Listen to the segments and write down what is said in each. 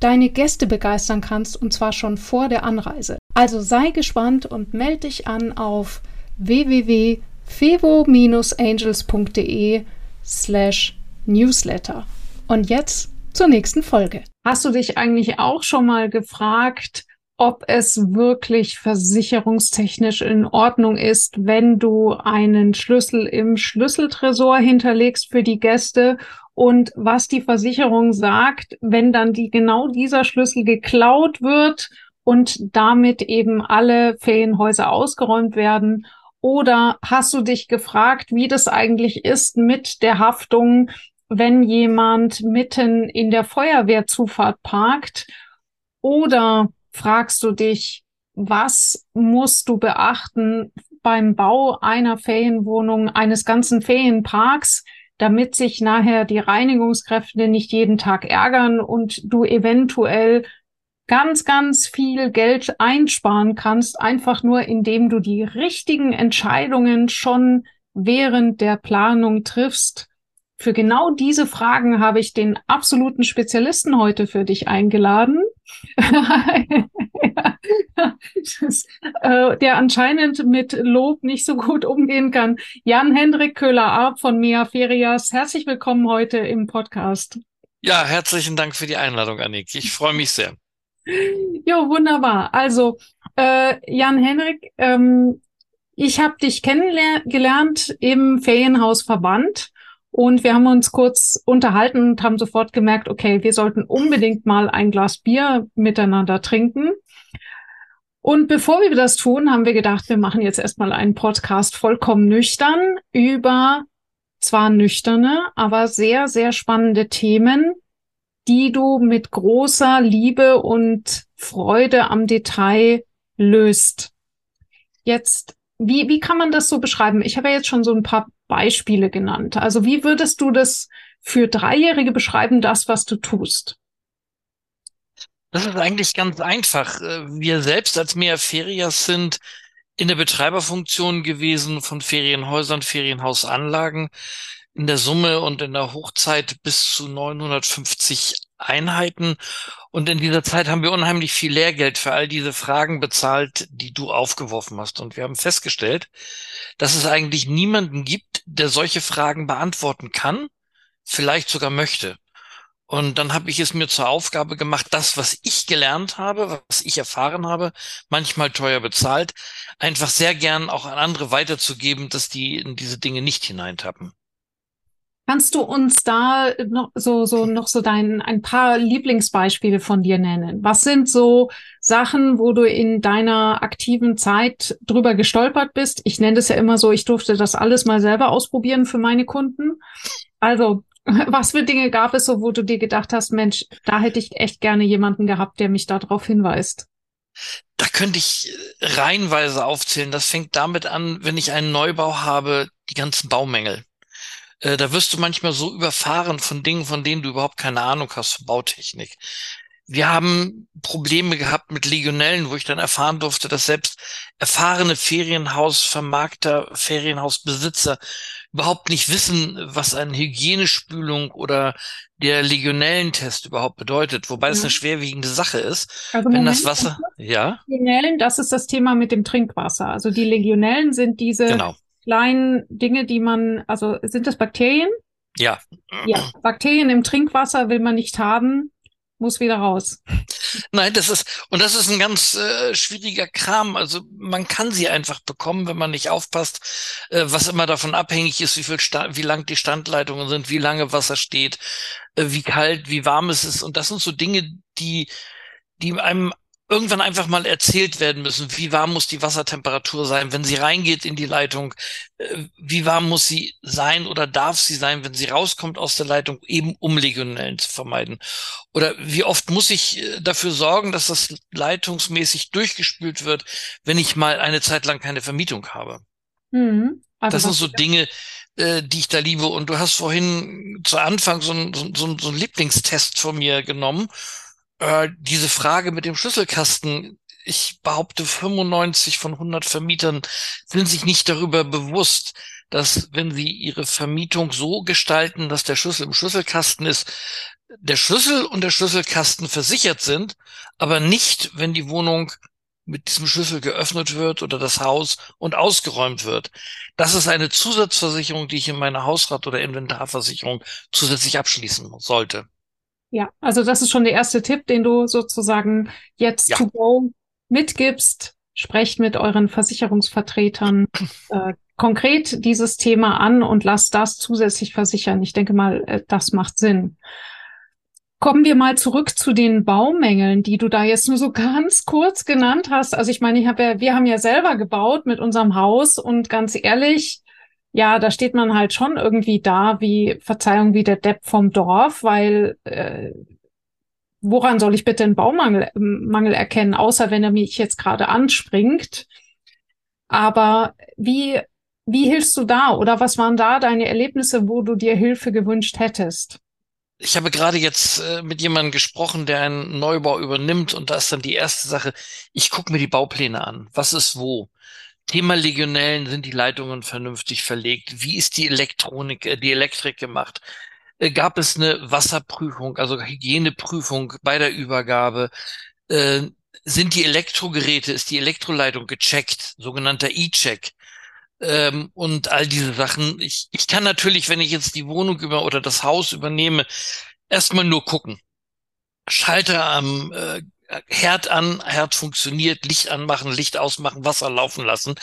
deine Gäste begeistern kannst, und zwar schon vor der Anreise. Also sei gespannt und melde dich an auf www.fevo-angels.de slash newsletter. Und jetzt zur nächsten Folge. Hast du dich eigentlich auch schon mal gefragt, ob es wirklich versicherungstechnisch in Ordnung ist, wenn du einen Schlüssel im Schlüsseltresor hinterlegst für die Gäste und was die Versicherung sagt, wenn dann die genau dieser Schlüssel geklaut wird und damit eben alle Ferienhäuser ausgeräumt werden oder hast du dich gefragt, wie das eigentlich ist mit der Haftung, wenn jemand mitten in der Feuerwehrzufahrt parkt? Oder fragst du dich, was musst du beachten beim Bau einer Ferienwohnung, eines ganzen Ferienparks, damit sich nachher die Reinigungskräfte nicht jeden Tag ärgern und du eventuell ganz, ganz viel Geld einsparen kannst, einfach nur indem du die richtigen Entscheidungen schon während der Planung triffst. Für genau diese Fragen habe ich den absoluten Spezialisten heute für dich eingeladen, das, äh, der anscheinend mit Lob nicht so gut umgehen kann. Jan-Hendrik Köhler-Arp von Mea Ferias, herzlich willkommen heute im Podcast. Ja, herzlichen Dank für die Einladung, Annik. Ich freue mich sehr. Jo, wunderbar. Also, äh, Jan-Henrik, ähm, ich habe dich kennengelernt im Ferienhausverband und wir haben uns kurz unterhalten und haben sofort gemerkt, okay, wir sollten unbedingt mal ein Glas Bier miteinander trinken. Und bevor wir das tun, haben wir gedacht, wir machen jetzt erstmal einen Podcast vollkommen nüchtern über zwar nüchterne, aber sehr, sehr spannende Themen, die du mit großer Liebe und Freude am Detail löst. Jetzt, wie, wie kann man das so beschreiben? Ich habe ja jetzt schon so ein paar Beispiele genannt. Also wie würdest du das für Dreijährige beschreiben, das, was du tust? Das ist eigentlich ganz einfach. Wir selbst als Mehr Ferias sind in der Betreiberfunktion gewesen von Ferienhäusern, Ferienhausanlagen in der Summe und in der Hochzeit bis zu 950 Einheiten. Und in dieser Zeit haben wir unheimlich viel Lehrgeld für all diese Fragen bezahlt, die du aufgeworfen hast. Und wir haben festgestellt, dass es eigentlich niemanden gibt, der solche Fragen beantworten kann, vielleicht sogar möchte. Und dann habe ich es mir zur Aufgabe gemacht, das, was ich gelernt habe, was ich erfahren habe, manchmal teuer bezahlt, einfach sehr gern auch an andere weiterzugeben, dass die in diese Dinge nicht hineintappen. Kannst du uns da noch so, so, noch so dein, ein paar Lieblingsbeispiele von dir nennen? Was sind so Sachen, wo du in deiner aktiven Zeit drüber gestolpert bist? Ich nenne das ja immer so, ich durfte das alles mal selber ausprobieren für meine Kunden. Also, was für Dinge gab es so, wo du dir gedacht hast, Mensch, da hätte ich echt gerne jemanden gehabt, der mich darauf hinweist? Da könnte ich reihenweise aufzählen. Das fängt damit an, wenn ich einen Neubau habe, die ganzen Baumängel äh, da wirst du manchmal so überfahren von Dingen, von denen du überhaupt keine Ahnung hast von Bautechnik. Wir haben Probleme gehabt mit Legionellen, wo ich dann erfahren durfte, dass selbst erfahrene Ferienhausvermarkter, Ferienhausbesitzer überhaupt nicht wissen, was eine Hygienespülung oder der Legionellentest überhaupt bedeutet, wobei es eine schwerwiegende Sache ist. Also wenn Moment, das Wasser, ja. Legionellen, das ist das Thema mit dem Trinkwasser. Also die Legionellen sind diese genau kleinen Dinge, die man, also sind das Bakterien? Ja. Ja, Bakterien im Trinkwasser will man nicht haben, muss wieder raus. Nein, das ist, und das ist ein ganz äh, schwieriger Kram. Also man kann sie einfach bekommen, wenn man nicht aufpasst, äh, was immer davon abhängig ist, wie viel Sta wie lang die Standleitungen sind, wie lange Wasser steht, äh, wie kalt, wie warm es ist. Und das sind so Dinge, die, die einem irgendwann einfach mal erzählt werden müssen, wie warm muss die Wassertemperatur sein, wenn sie reingeht in die Leitung, äh, wie warm muss sie sein oder darf sie sein, wenn sie rauskommt aus der Leitung, eben um Legionellen zu vermeiden. Oder wie oft muss ich äh, dafür sorgen, dass das leitungsmäßig durchgespült wird, wenn ich mal eine Zeit lang keine Vermietung habe. Mhm. Also das sind so Dinge, äh, die ich da liebe. Und du hast vorhin zu Anfang so ein, so, so, so ein Lieblingstest von mir genommen. Äh, diese Frage mit dem Schlüsselkasten, ich behaupte, 95 von 100 Vermietern sind sich nicht darüber bewusst, dass wenn sie ihre Vermietung so gestalten, dass der Schlüssel im Schlüsselkasten ist, der Schlüssel und der Schlüsselkasten versichert sind, aber nicht, wenn die Wohnung mit diesem Schlüssel geöffnet wird oder das Haus und ausgeräumt wird. Das ist eine Zusatzversicherung, die ich in meiner Hausrat- oder Inventarversicherung zusätzlich abschließen sollte. Ja, also das ist schon der erste Tipp, den du sozusagen jetzt ja. to go mitgibst. Sprecht mit euren Versicherungsvertretern äh, konkret dieses Thema an und lasst das zusätzlich versichern. Ich denke mal, äh, das macht Sinn. Kommen wir mal zurück zu den Baumängeln, die du da jetzt nur so ganz kurz genannt hast. Also ich meine, ich habe ja, wir haben ja selber gebaut mit unserem Haus und ganz ehrlich, ja, da steht man halt schon irgendwie da wie, Verzeihung, wie der Depp vom Dorf, weil äh, woran soll ich bitte einen Baumangel Mangel erkennen, außer wenn er mich jetzt gerade anspringt. Aber wie, wie hilfst du da oder was waren da deine Erlebnisse, wo du dir Hilfe gewünscht hättest? Ich habe gerade jetzt äh, mit jemandem gesprochen, der einen Neubau übernimmt und da ist dann die erste Sache, ich gucke mir die Baupläne an. Was ist wo? Thema Legionellen, sind die Leitungen vernünftig verlegt? Wie ist die Elektronik, äh, die Elektrik gemacht? Äh, gab es eine Wasserprüfung, also Hygieneprüfung bei der Übergabe? Äh, sind die Elektrogeräte, ist die Elektroleitung gecheckt, sogenannter E-Check? Ähm, und all diese Sachen. Ich, ich kann natürlich, wenn ich jetzt die Wohnung über oder das Haus übernehme, erstmal nur gucken. Schalter am äh, Herd an, Herd funktioniert, Licht anmachen, Licht ausmachen, Wasser laufen lassen.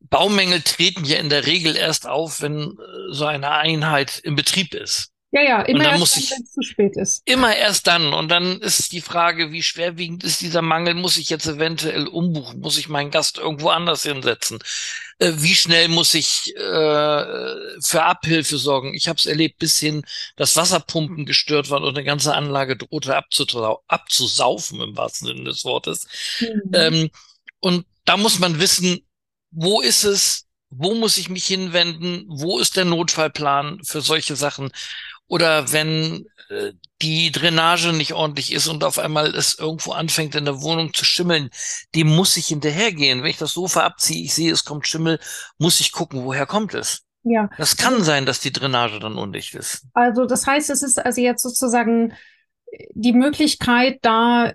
Baumängel treten ja in der Regel erst auf, wenn äh, so eine Einheit im Betrieb ist. Ja, ja, immer erst dann, wenn es zu spät ist. Immer erst dann. Und dann ist die Frage, wie schwerwiegend ist dieser Mangel? Muss ich jetzt eventuell umbuchen? Muss ich meinen Gast irgendwo anders hinsetzen? Äh, wie schnell muss ich äh, für Abhilfe sorgen? Ich habe es erlebt, bis hin, dass Wasserpumpen gestört waren und eine ganze Anlage drohte abzusaufen, im wahrsten Sinne des Wortes. Mhm. Ähm, und da muss man wissen, wo ist es? Wo muss ich mich hinwenden? Wo ist der Notfallplan für solche Sachen? Oder wenn äh, die Drainage nicht ordentlich ist und auf einmal es irgendwo anfängt in der Wohnung zu schimmeln, dem muss ich hinterhergehen. Wenn ich das Sofa abziehe, ich sehe, es kommt Schimmel, muss ich gucken, woher kommt es. Ja. Das kann sein, dass die Drainage dann undicht ist. Also das heißt, es ist also jetzt sozusagen die Möglichkeit, da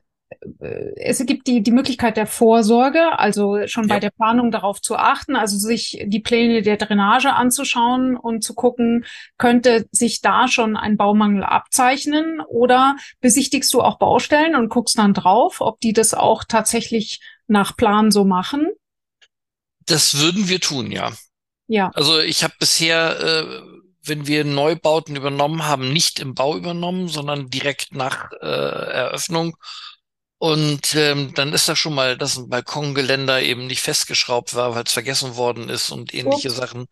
es gibt die, die Möglichkeit der Vorsorge, also schon ja. bei der Planung darauf zu achten, also sich die Pläne der Drainage anzuschauen und zu gucken, könnte sich da schon ein Baumangel abzeichnen oder besichtigst du auch Baustellen und guckst dann drauf, ob die das auch tatsächlich nach Plan so machen? Das würden wir tun, ja. Ja. Also ich habe bisher, äh, wenn wir Neubauten übernommen haben, nicht im Bau übernommen, sondern direkt nach äh, Eröffnung und ähm, dann ist da schon mal, dass ein Balkongeländer eben nicht festgeschraubt war, weil es vergessen worden ist und ähnliche Ups. Sachen.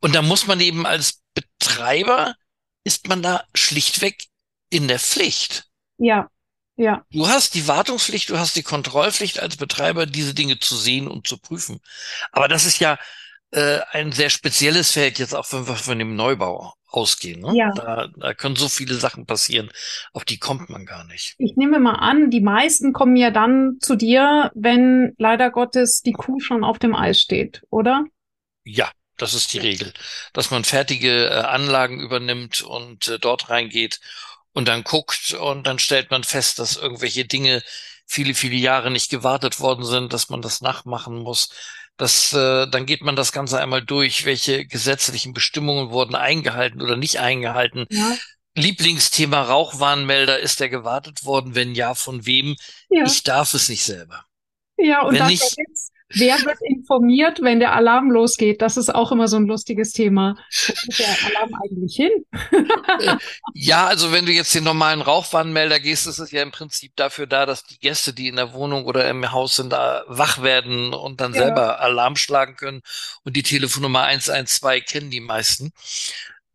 Und da muss man eben als Betreiber, ist man da schlichtweg in der Pflicht. Ja, ja. Du hast die Wartungspflicht, du hast die Kontrollpflicht als Betreiber, diese Dinge zu sehen und zu prüfen. Aber das ist ja äh, ein sehr spezielles Feld jetzt auch wir von dem Neubau ausgehen. Ne? Ja. Da, da können so viele Sachen passieren, auf die kommt man gar nicht. Ich nehme mal an, die meisten kommen ja dann zu dir, wenn leider Gottes die Kuh schon auf dem Eis steht, oder? Ja, das ist die Regel, dass man fertige äh, Anlagen übernimmt und äh, dort reingeht und dann guckt und dann stellt man fest, dass irgendwelche Dinge viele, viele Jahre nicht gewartet worden sind, dass man das nachmachen muss das, äh, dann geht man das Ganze einmal durch, welche gesetzlichen Bestimmungen wurden eingehalten oder nicht eingehalten. Ja. Lieblingsthema Rauchwarnmelder, ist der gewartet worden? Wenn ja, von wem? Ja. Ich darf es nicht selber. Ja, und wenn dann nicht, Wer wird informiert, wenn der Alarm losgeht? Das ist auch immer so ein lustiges Thema. Wo geht der Alarm eigentlich hin? Ja, also wenn du jetzt den normalen Rauchwarnmelder gehst, ist es ja im Prinzip dafür da, dass die Gäste, die in der Wohnung oder im Haus sind, da wach werden und dann ja. selber Alarm schlagen können. Und die Telefonnummer 112 kennen die meisten.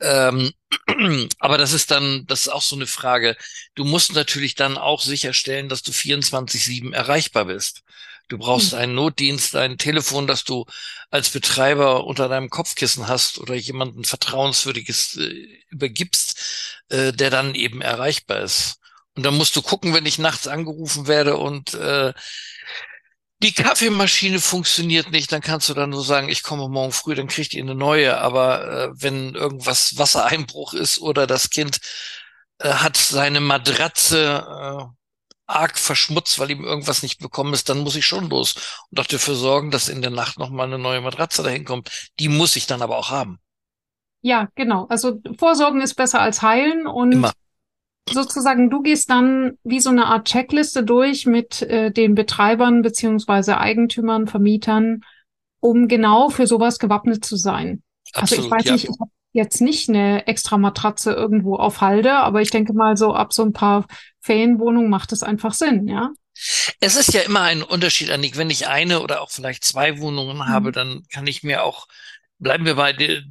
Ähm, aber das ist dann, das ist auch so eine Frage. Du musst natürlich dann auch sicherstellen, dass du 24-7 erreichbar bist. Du brauchst hm. einen Notdienst, ein Telefon, das du als Betreiber unter deinem Kopfkissen hast oder jemanden vertrauenswürdiges äh, übergibst, äh, der dann eben erreichbar ist. Und dann musst du gucken, wenn ich nachts angerufen werde und äh, die Kaffeemaschine funktioniert nicht, dann kannst du dann nur sagen, ich komme morgen früh, dann kriegt ihr eine neue. Aber äh, wenn irgendwas Wassereinbruch ist oder das Kind äh, hat seine Matratze äh, arg verschmutzt, weil ihm irgendwas nicht bekommen ist, dann muss ich schon los und auch dafür sorgen, dass in der Nacht nochmal eine neue Matratze dahin kommt. Die muss ich dann aber auch haben. Ja, genau. Also Vorsorgen ist besser als heilen und Immer. sozusagen du gehst dann wie so eine Art Checkliste durch mit äh, den Betreibern beziehungsweise Eigentümern, Vermietern, um genau für sowas gewappnet zu sein. Absolut, also ich weiß ja. nicht, ich habe jetzt nicht eine extra Matratze irgendwo auf Halde, aber ich denke mal so ab so ein paar Ferienwohnungen macht es einfach Sinn, ja. Es ist ja immer ein Unterschied, Annik. Wenn ich eine oder auch vielleicht zwei Wohnungen mhm. habe, dann kann ich mir auch, bleiben wir bei, de,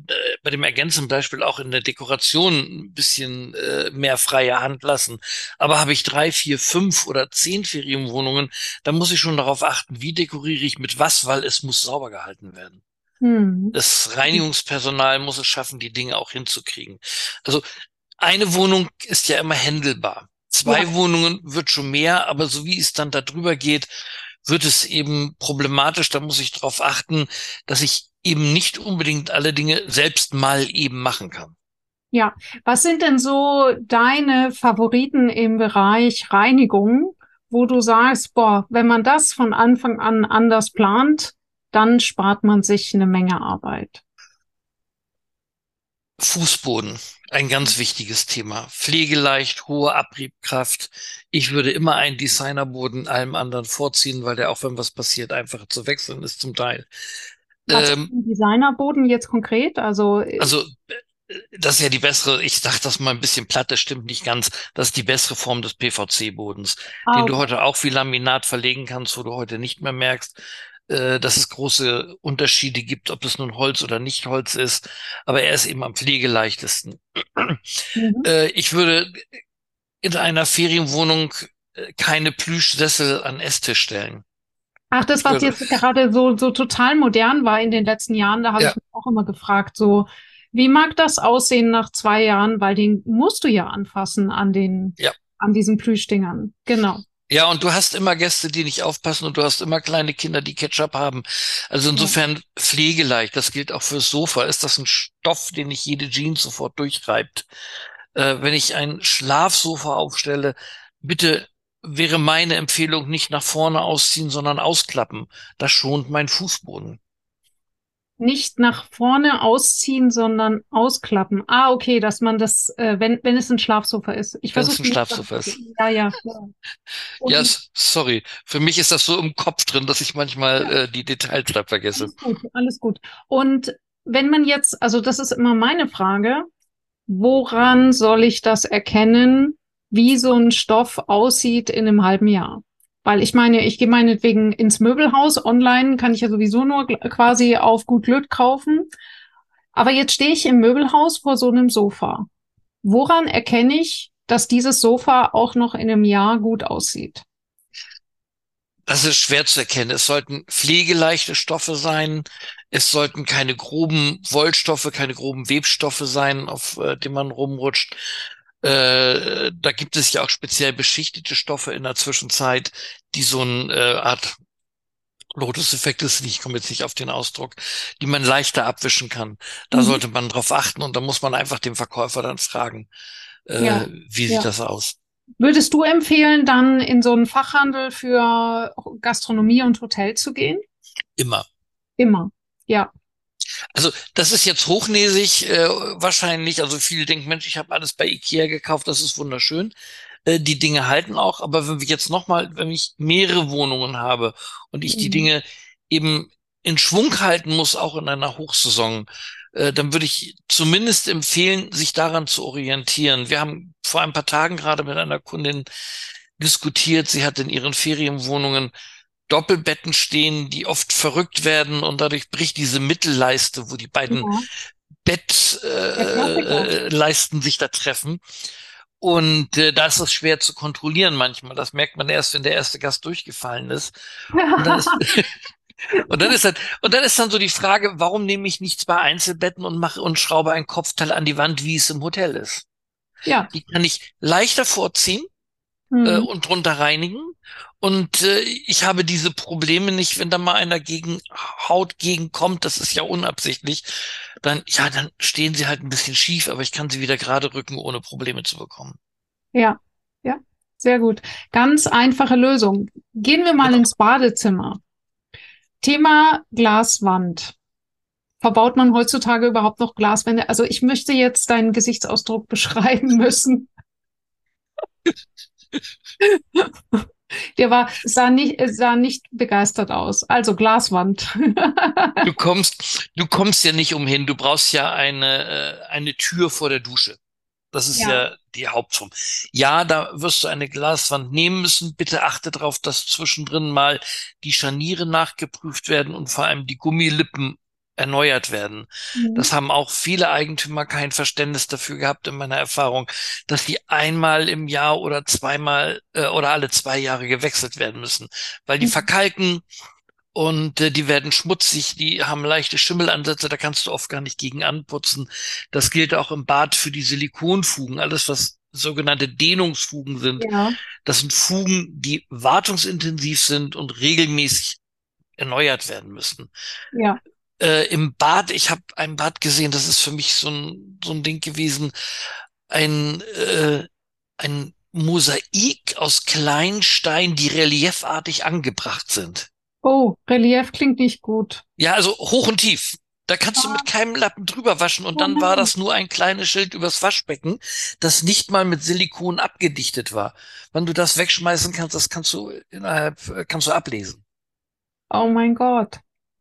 bei dem ergänzenden Beispiel auch in der Dekoration ein bisschen äh, mehr freie Hand lassen. Aber habe ich drei, vier, fünf oder zehn Ferienwohnungen, dann muss ich schon darauf achten, wie dekoriere ich mit was, weil es muss sauber gehalten werden. Hm. Das Reinigungspersonal muss es schaffen, die Dinge auch hinzukriegen. Also eine Wohnung ist ja immer händelbar. Zwei ja. Wohnungen wird schon mehr, aber so wie es dann da drüber geht, wird es eben problematisch. Da muss ich darauf achten, dass ich eben nicht unbedingt alle Dinge selbst mal eben machen kann. Ja, was sind denn so deine Favoriten im Bereich Reinigung, wo du sagst, boah, wenn man das von Anfang an anders plant, dann spart man sich eine Menge Arbeit. Fußboden, ein ganz wichtiges Thema. Pflegeleicht, hohe Abriebkraft. Ich würde immer einen Designerboden allem anderen vorziehen, weil der auch, wenn was passiert, einfacher zu wechseln ist zum Teil. Was ähm, Designerboden jetzt konkret? Also, äh, also äh, das ist ja die bessere, ich sag das mal ein bisschen platt, das stimmt nicht ganz, das ist die bessere Form des PVC-Bodens, ah, den du heute auch wie Laminat verlegen kannst, wo du heute nicht mehr merkst, äh, dass es große Unterschiede gibt, ob es nun Holz oder nicht Holz ist. Aber er ist eben am pflegeleichtesten. Mhm. Äh, ich würde in einer Ferienwohnung äh, keine Plüschsessel an Esstisch stellen. Ach, das, was jetzt gerade so, so total modern war in den letzten Jahren, da habe ja. ich mich auch immer gefragt, so, wie mag das aussehen nach zwei Jahren? Weil den musst du ja anfassen an den, ja. an diesen Plüschdingern. Genau. Ja, und du hast immer Gäste, die nicht aufpassen und du hast immer kleine Kinder, die Ketchup haben. Also insofern ja. pflegeleicht, das gilt auch fürs Sofa. Ist das ein Stoff, den nicht jede Jeans sofort durchreibt? Äh, wenn ich ein Schlafsofa aufstelle, bitte wäre meine Empfehlung nicht nach vorne ausziehen, sondern ausklappen. Das schont mein Fußboden nicht nach vorne ausziehen, sondern ausklappen. Ah, okay, dass man das, äh, wenn, wenn es ein Schlafsofa ist. Ich wenn es ein Schlafsofa ist. Ja, ja. Ja, ja sorry. Für mich ist das so im Kopf drin, dass ich manchmal ja. äh, die Details da vergesse. Alles gut, alles gut. Und wenn man jetzt, also das ist immer meine Frage, woran soll ich das erkennen, wie so ein Stoff aussieht in einem halben Jahr? Weil ich meine, ich gehe meinetwegen ins Möbelhaus. Online kann ich ja sowieso nur quasi auf gut Glück kaufen. Aber jetzt stehe ich im Möbelhaus vor so einem Sofa. Woran erkenne ich, dass dieses Sofa auch noch in einem Jahr gut aussieht? Das ist schwer zu erkennen. Es sollten pflegeleichte Stoffe sein. Es sollten keine groben Wollstoffe, keine groben Webstoffe sein, auf äh, denen man rumrutscht. Äh, da gibt es ja auch speziell beschichtete Stoffe in der Zwischenzeit, die so eine äh, Art Lotus-Effekt ist, ich komme jetzt nicht auf den Ausdruck, die man leichter abwischen kann. Da mhm. sollte man drauf achten und da muss man einfach den Verkäufer dann fragen, äh, ja. wie sieht ja. das aus? Würdest du empfehlen, dann in so einen Fachhandel für Gastronomie und Hotel zu gehen? Immer. Immer, ja. Also das ist jetzt hochnäsig äh, wahrscheinlich. Also viele denken, Mensch, ich habe alles bei Ikea gekauft, das ist wunderschön. Äh, die Dinge halten auch, aber wenn wir jetzt nochmal, wenn ich mehrere Wohnungen habe und ich mhm. die Dinge eben in Schwung halten muss, auch in einer Hochsaison, äh, dann würde ich zumindest empfehlen, sich daran zu orientieren. Wir haben vor ein paar Tagen gerade mit einer Kundin diskutiert. Sie hat in ihren Ferienwohnungen Doppelbetten stehen, die oft verrückt werden und dadurch bricht diese Mittelleiste, wo die beiden ja. Bettleisten äh, sich da treffen. Und äh, da ist es schwer zu kontrollieren manchmal. Das merkt man erst, wenn der erste Gast durchgefallen ist. Und dann ist, und dann ist dann, und dann ist dann so die Frage, warum nehme ich nicht zwei Einzelbetten und mache und schraube ein Kopfteil an die Wand, wie es im Hotel ist? Ja. Die kann ich leichter vorziehen mhm. äh, und drunter reinigen. Und äh, ich habe diese Probleme nicht, wenn da mal einer gegen Haut gegenkommt, das ist ja unabsichtlich, dann, ja, dann stehen sie halt ein bisschen schief, aber ich kann sie wieder gerade rücken, ohne Probleme zu bekommen. Ja, ja, sehr gut. Ganz einfache Lösung. Gehen wir mal genau. ins Badezimmer. Thema Glaswand. Verbaut man heutzutage überhaupt noch Glaswände? Also ich möchte jetzt deinen Gesichtsausdruck beschreiben müssen. Der war, sah nicht, sah nicht begeistert aus. Also Glaswand. du kommst, du kommst ja nicht umhin. Du brauchst ja eine, äh, eine Tür vor der Dusche. Das ist ja. ja die Hauptform. Ja, da wirst du eine Glaswand nehmen müssen. Bitte achte darauf, dass zwischendrin mal die Scharniere nachgeprüft werden und vor allem die Gummilippen erneuert werden. Mhm. Das haben auch viele Eigentümer kein Verständnis dafür gehabt in meiner Erfahrung, dass die einmal im Jahr oder zweimal äh, oder alle zwei Jahre gewechselt werden müssen, weil die mhm. verkalken und äh, die werden schmutzig, die haben leichte Schimmelansätze, da kannst du oft gar nicht gegen anputzen. Das gilt auch im Bad für die Silikonfugen, alles was sogenannte Dehnungsfugen sind. Ja. Das sind Fugen, die wartungsintensiv sind und regelmäßig erneuert werden müssen. Ja äh, im Bad, ich habe ein Bad gesehen, das ist für mich so ein, so ein Ding gewesen, ein, äh, ein Mosaik aus Kleinstein, die reliefartig angebracht sind. Oh, Relief klingt nicht gut. Ja, also hoch und tief. Da kannst du mit keinem Lappen drüber waschen und dann war das nur ein kleines Schild übers Waschbecken, das nicht mal mit Silikon abgedichtet war. Wenn du das wegschmeißen kannst, das kannst du innerhalb, äh, kannst du ablesen. Oh mein Gott.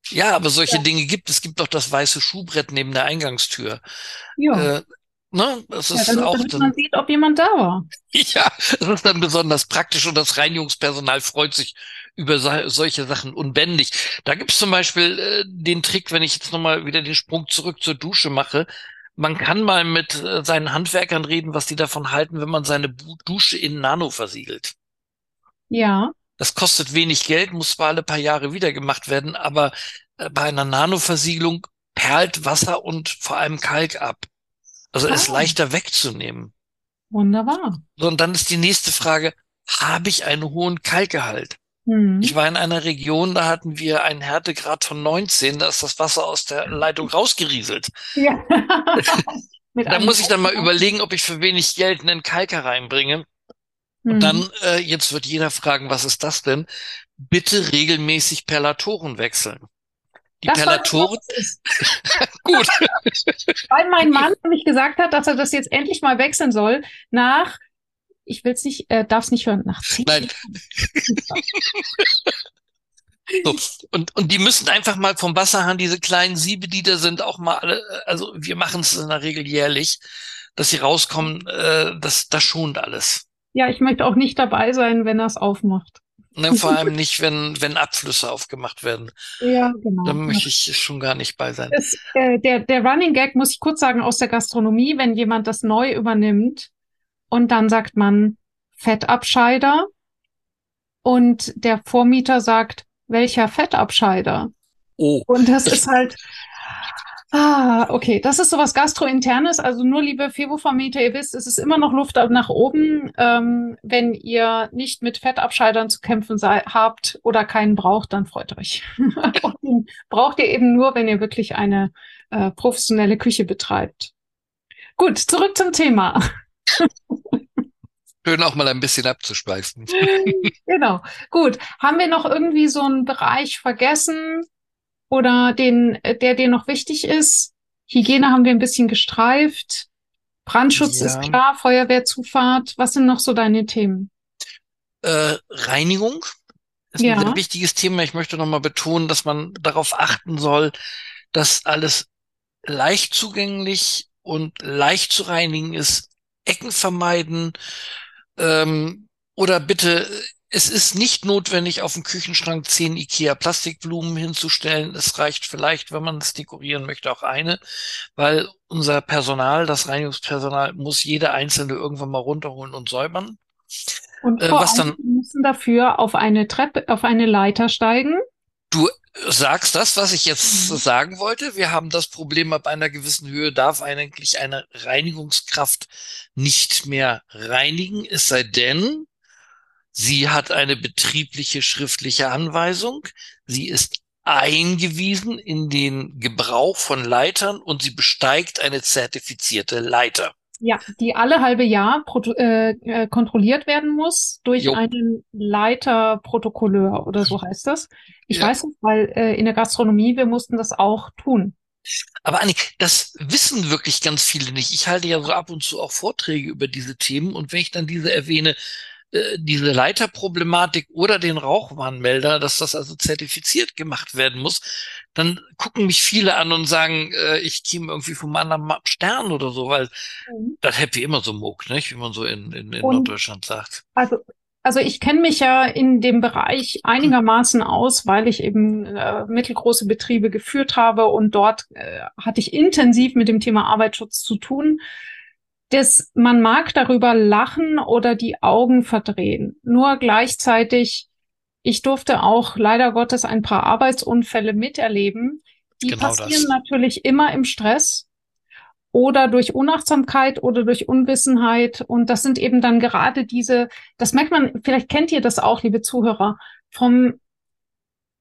Ja, aber solche ja. Dinge gibt es. gibt doch das weiße Schuhbrett neben der Eingangstür. Ja. Äh, ne? Das ist ja, damit, auch damit man sieht, ob jemand da war. Ja, das ist dann besonders praktisch und das Reinigungspersonal freut sich über solche Sachen unbändig. Da gibt's zum Beispiel äh, den Trick, wenn ich jetzt nochmal wieder den Sprung zurück zur Dusche mache. Man kann mal mit äh, seinen Handwerkern reden, was die davon halten, wenn man seine Dusche in Nano versiegelt. Ja. Das kostet wenig Geld, muss zwar alle paar Jahre wieder gemacht werden, aber äh, bei einer Nanoversiegelung perlt Wasser und vor allem Kalk ab. Also ah. ist leichter wegzunehmen. Wunderbar. So, und dann ist die nächste Frage, habe ich einen hohen Kalkgehalt? Hm. Ich war in einer Region, da hatten wir einen Härtegrad von 19, da ist das Wasser aus der Leitung rausgerieselt. Ja. da muss ich dann mal überlegen, ob ich für wenig Geld einen Kalker reinbringe. Und mhm. dann, äh, jetzt wird jeder fragen, was ist das denn? Bitte regelmäßig Perlatoren wechseln. Die das Perlatoren. Gut. Weil mein Mann nämlich gesagt hat, dass er das jetzt endlich mal wechseln soll nach, ich will es nicht, äh, darf es nicht hören, nach zehn Nein. So, und, und die müssen einfach mal vom Wasserhahn, diese kleinen Siebe, die da sind, auch mal alle, also wir machen es in der Regel jährlich, dass sie rauskommen, äh, das, das schont alles. Ja, ich möchte auch nicht dabei sein, wenn er es aufmacht. Ne, vor allem nicht, wenn, wenn Abflüsse aufgemacht werden. Ja, genau. Da möchte ich schon gar nicht bei sein. Das, äh, der, der Running Gag, muss ich kurz sagen, aus der Gastronomie, wenn jemand das neu übernimmt und dann sagt man Fettabscheider und der Vormieter sagt, welcher Fettabscheider? Oh. Und das ist halt, Ah, okay. Das ist sowas Gastrointernes. Also nur, liebe Fevo-Vermieter, ihr wisst, es ist immer noch Luft nach oben. Ähm, wenn ihr nicht mit Fettabscheidern zu kämpfen habt oder keinen braucht, dann freut euch. braucht ihr eben nur, wenn ihr wirklich eine äh, professionelle Küche betreibt. Gut, zurück zum Thema. Schön auch mal ein bisschen abzuschweifen. genau. Gut. Haben wir noch irgendwie so einen Bereich vergessen? Oder den, der dir noch wichtig ist? Hygiene haben wir ein bisschen gestreift. Brandschutz ja. ist klar, Feuerwehrzufahrt. Was sind noch so deine Themen? Äh, Reinigung ist ein sehr wichtiges Thema. Ich möchte nochmal betonen, dass man darauf achten soll, dass alles leicht zugänglich und leicht zu reinigen ist. Ecken vermeiden ähm, oder bitte es ist nicht notwendig, auf dem Küchenschrank zehn IKEA Plastikblumen hinzustellen. Es reicht vielleicht, wenn man es dekorieren möchte, auch eine, weil unser Personal, das Reinigungspersonal, muss jede einzelne irgendwann mal runterholen und säubern. Und äh, was dann müssen dafür auf eine Treppe, auf eine Leiter steigen. Du sagst das, was ich jetzt mhm. sagen wollte. Wir haben das Problem, ab einer gewissen Höhe darf eigentlich eine Reinigungskraft nicht mehr reinigen, es sei denn, Sie hat eine betriebliche schriftliche Anweisung. Sie ist eingewiesen in den Gebrauch von Leitern und sie besteigt eine zertifizierte Leiter. Ja, die alle halbe Jahr äh, äh, kontrolliert werden muss durch jo. einen Leiterprotokolleur oder so heißt das. Ich ja. weiß es, weil äh, in der Gastronomie, wir mussten das auch tun. Aber Anni, das wissen wirklich ganz viele nicht. Ich halte ja so ab und zu auch Vorträge über diese Themen und wenn ich dann diese erwähne, äh, diese Leiterproblematik oder den Rauchwarnmelder, dass das also zertifiziert gemacht werden muss, dann gucken mich viele an und sagen, äh, ich käme irgendwie vom anderen Stern oder so, weil mhm. das Happy immer so muck, nicht? wie man so in, in, in Norddeutschland sagt. Also also ich kenne mich ja in dem Bereich einigermaßen aus, weil ich eben äh, mittelgroße Betriebe geführt habe und dort äh, hatte ich intensiv mit dem Thema Arbeitsschutz zu tun das, man mag darüber lachen oder die Augen verdrehen. Nur gleichzeitig, ich durfte auch leider Gottes ein paar Arbeitsunfälle miterleben. Die genau passieren das. natürlich immer im Stress oder durch Unachtsamkeit oder durch Unwissenheit. Und das sind eben dann gerade diese, das merkt man, vielleicht kennt ihr das auch, liebe Zuhörer, vom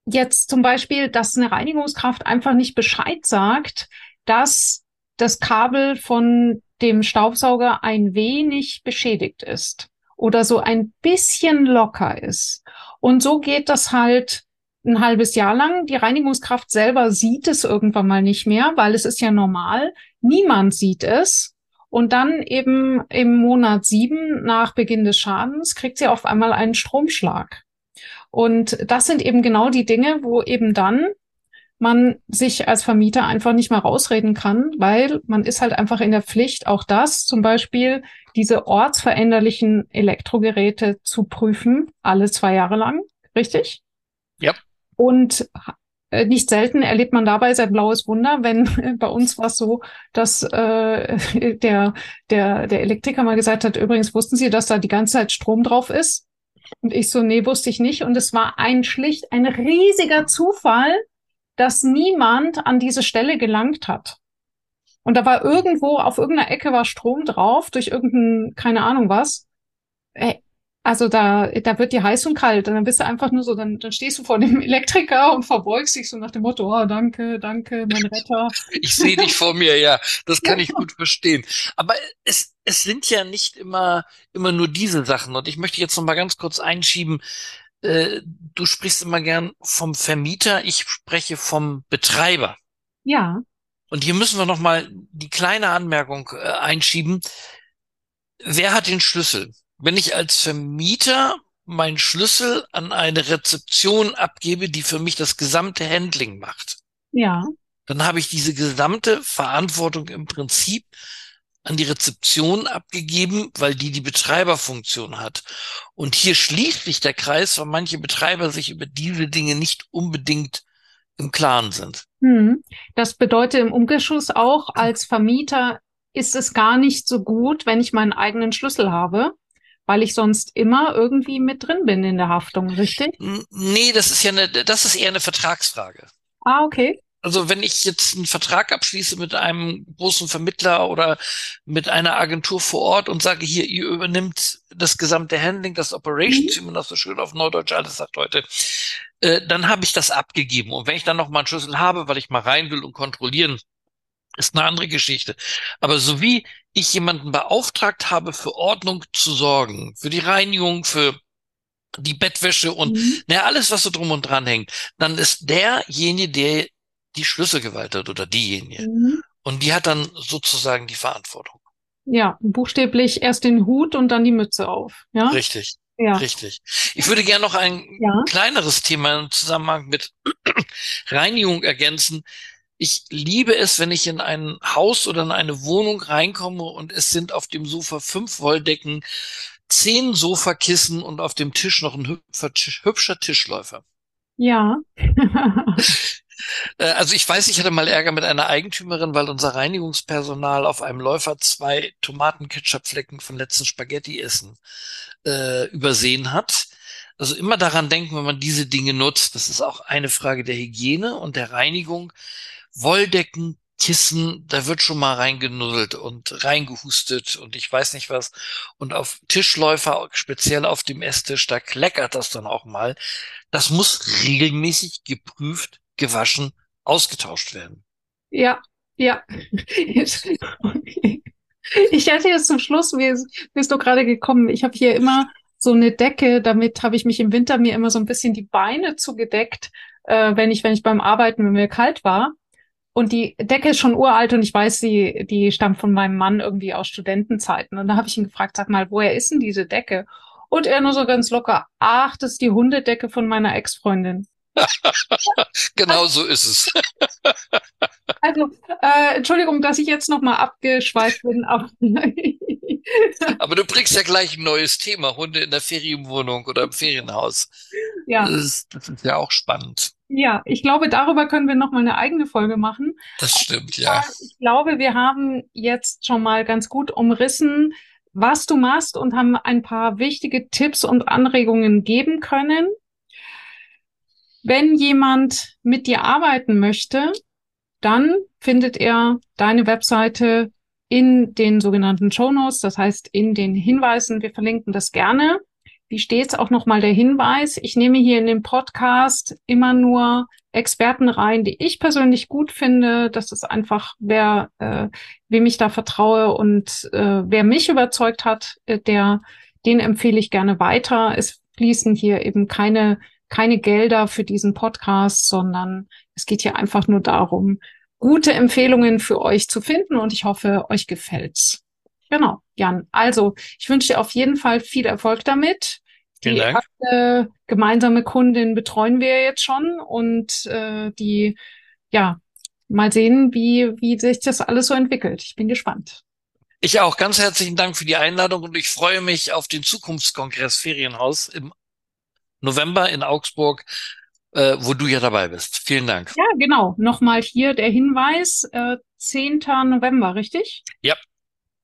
jetzt zum Beispiel, dass eine Reinigungskraft einfach nicht Bescheid sagt, dass das Kabel von dem Staubsauger ein wenig beschädigt ist oder so ein bisschen locker ist. Und so geht das halt ein halbes Jahr lang. Die Reinigungskraft selber sieht es irgendwann mal nicht mehr, weil es ist ja normal. Niemand sieht es. Und dann eben im Monat sieben nach Beginn des Schadens kriegt sie auf einmal einen Stromschlag. Und das sind eben genau die Dinge, wo eben dann man sich als Vermieter einfach nicht mehr rausreden kann, weil man ist halt einfach in der Pflicht, auch das zum Beispiel diese ortsveränderlichen Elektrogeräte zu prüfen, alle zwei Jahre lang, richtig? Ja. Und äh, nicht selten erlebt man dabei sein blaues Wunder, wenn bei uns war es so, dass äh, der, der, der Elektriker mal gesagt hat, übrigens wussten Sie, dass da die ganze Zeit Strom drauf ist? Und ich so, nee, wusste ich nicht. Und es war ein schlicht, ein riesiger Zufall, dass niemand an diese Stelle gelangt hat. Und da war irgendwo, auf irgendeiner Ecke war Strom drauf, durch irgendein, keine Ahnung was. Ey, also da, da wird dir heiß und kalt. Und dann bist du einfach nur so, dann, dann stehst du vor dem Elektriker und verbeugst dich so nach dem Motto, oh, danke, danke, mein Retter. Ich sehe dich vor mir, ja. Das kann ich gut verstehen. Aber es, es sind ja nicht immer, immer nur diese Sachen. Und ich möchte jetzt noch mal ganz kurz einschieben, äh, du sprichst immer gern vom Vermieter, ich spreche vom Betreiber. Ja. Und hier müssen wir noch mal die kleine Anmerkung äh, einschieben. Wer hat den Schlüssel? Wenn ich als Vermieter meinen Schlüssel an eine Rezeption abgebe, die für mich das gesamte Handling macht. Ja. Dann habe ich diese gesamte Verantwortung im Prinzip an die Rezeption abgegeben, weil die die Betreiberfunktion hat. Und hier schließt sich der Kreis, weil manche Betreiber sich über diese Dinge nicht unbedingt im Klaren sind. Hm. Das bedeutet im Umkehrschluss auch, als Vermieter ist es gar nicht so gut, wenn ich meinen eigenen Schlüssel habe, weil ich sonst immer irgendwie mit drin bin in der Haftung, richtig? Nee, das ist ja eine, das ist eher eine Vertragsfrage. Ah, okay. Also wenn ich jetzt einen Vertrag abschließe mit einem großen Vermittler oder mit einer Agentur vor Ort und sage, hier, ihr übernimmt das gesamte Handling, das Operations, mhm. wie man das so schön auf Norddeutsch alles sagt heute, äh, dann habe ich das abgegeben. Und wenn ich dann noch mal einen Schlüssel habe, weil ich mal rein will und kontrollieren, ist eine andere Geschichte. Aber so wie ich jemanden beauftragt habe, für Ordnung zu sorgen, für die Reinigung, für die Bettwäsche und mhm. na, alles, was so drum und dran hängt, dann ist derjenige, der die Schlüsselgewalt hat oder diejenige. Mhm. Und die hat dann sozusagen die Verantwortung. Ja, buchstäblich erst den Hut und dann die Mütze auf. Ja? Richtig. Ja. Richtig. Ich würde gerne noch ein ja. kleineres Thema im Zusammenhang mit Reinigung ergänzen. Ich liebe es, wenn ich in ein Haus oder in eine Wohnung reinkomme und es sind auf dem Sofa fünf Wolldecken, zehn Sofakissen und auf dem Tisch noch ein hübscher Tischläufer. Ja. Äh, also ich weiß, ich hatte mal Ärger mit einer Eigentümerin, weil unser Reinigungspersonal auf einem Läufer zwei Tomatenketchupflecken von letzten Spaghetti essen äh, übersehen hat. Also immer daran denken, wenn man diese Dinge nutzt. Das ist auch eine Frage der Hygiene und der Reinigung. Wolldecken, Kissen, da wird schon mal reingenuddelt und reingehustet und ich weiß nicht was. Und auf Tischläufer, speziell auf dem Esstisch, da kleckert das dann auch mal. Das muss regelmäßig geprüft, gewaschen, ausgetauscht werden. Ja, ja. Ich hätte jetzt zum Schluss, wie bist du gerade gekommen, ich habe hier immer so eine Decke, damit habe ich mich im Winter mir immer so ein bisschen die Beine zugedeckt, äh, wenn ich, wenn ich beim Arbeiten, wenn mir kalt war. Und die Decke ist schon uralt und ich weiß, die, die stammt von meinem Mann irgendwie aus Studentenzeiten. Und da habe ich ihn gefragt, sag mal, woher ist denn diese Decke? Und er nur so ganz locker, ach, das ist die Hundedecke von meiner Ex-Freundin. genau so ist es. also, äh, Entschuldigung, dass ich jetzt nochmal abgeschweift bin, aber. aber du bringst ja gleich ein neues Thema, Hunde in der Ferienwohnung oder im Ferienhaus. Ja. Das ist, das ist ja auch spannend. Ja, ich glaube, darüber können wir nochmal eine eigene Folge machen. Das stimmt, ja. Ich glaube, wir haben jetzt schon mal ganz gut umrissen, was du machst und haben ein paar wichtige Tipps und Anregungen geben können. Wenn jemand mit dir arbeiten möchte, dann findet er deine Webseite in den sogenannten Show Notes, das heißt in den Hinweisen. Wir verlinken das gerne. Wie stets auch nochmal der Hinweis. Ich nehme hier in dem Podcast immer nur Experten rein, die ich persönlich gut finde. Das ist einfach, wer, äh, wem ich da vertraue und äh, wer mich überzeugt hat, äh, der, den empfehle ich gerne weiter. Es fließen hier eben keine keine Gelder für diesen Podcast, sondern es geht hier einfach nur darum, gute Empfehlungen für euch zu finden und ich hoffe, euch gefällt's. Genau, Jan. Also, ich wünsche dir auf jeden Fall viel Erfolg damit. Vielen die Dank. erste gemeinsame Kundin betreuen wir jetzt schon und äh, die, ja, mal sehen, wie, wie sich das alles so entwickelt. Ich bin gespannt. Ich auch. Ganz herzlichen Dank für die Einladung und ich freue mich auf den Zukunftskongress Ferienhaus im November in Augsburg, äh, wo du ja dabei bist. Vielen Dank. Ja, genau. Nochmal hier der Hinweis, äh, 10. November, richtig? Ja.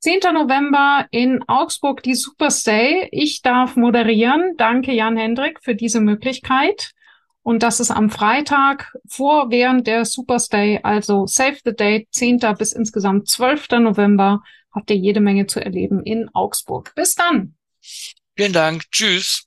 10. November in Augsburg die Superstay. Ich darf moderieren. Danke, Jan Hendrik, für diese Möglichkeit. Und das ist am Freitag vor, während der Superstay, also Save the Date, 10. bis insgesamt 12. November, habt ihr jede Menge zu erleben in Augsburg. Bis dann. Vielen Dank. Tschüss.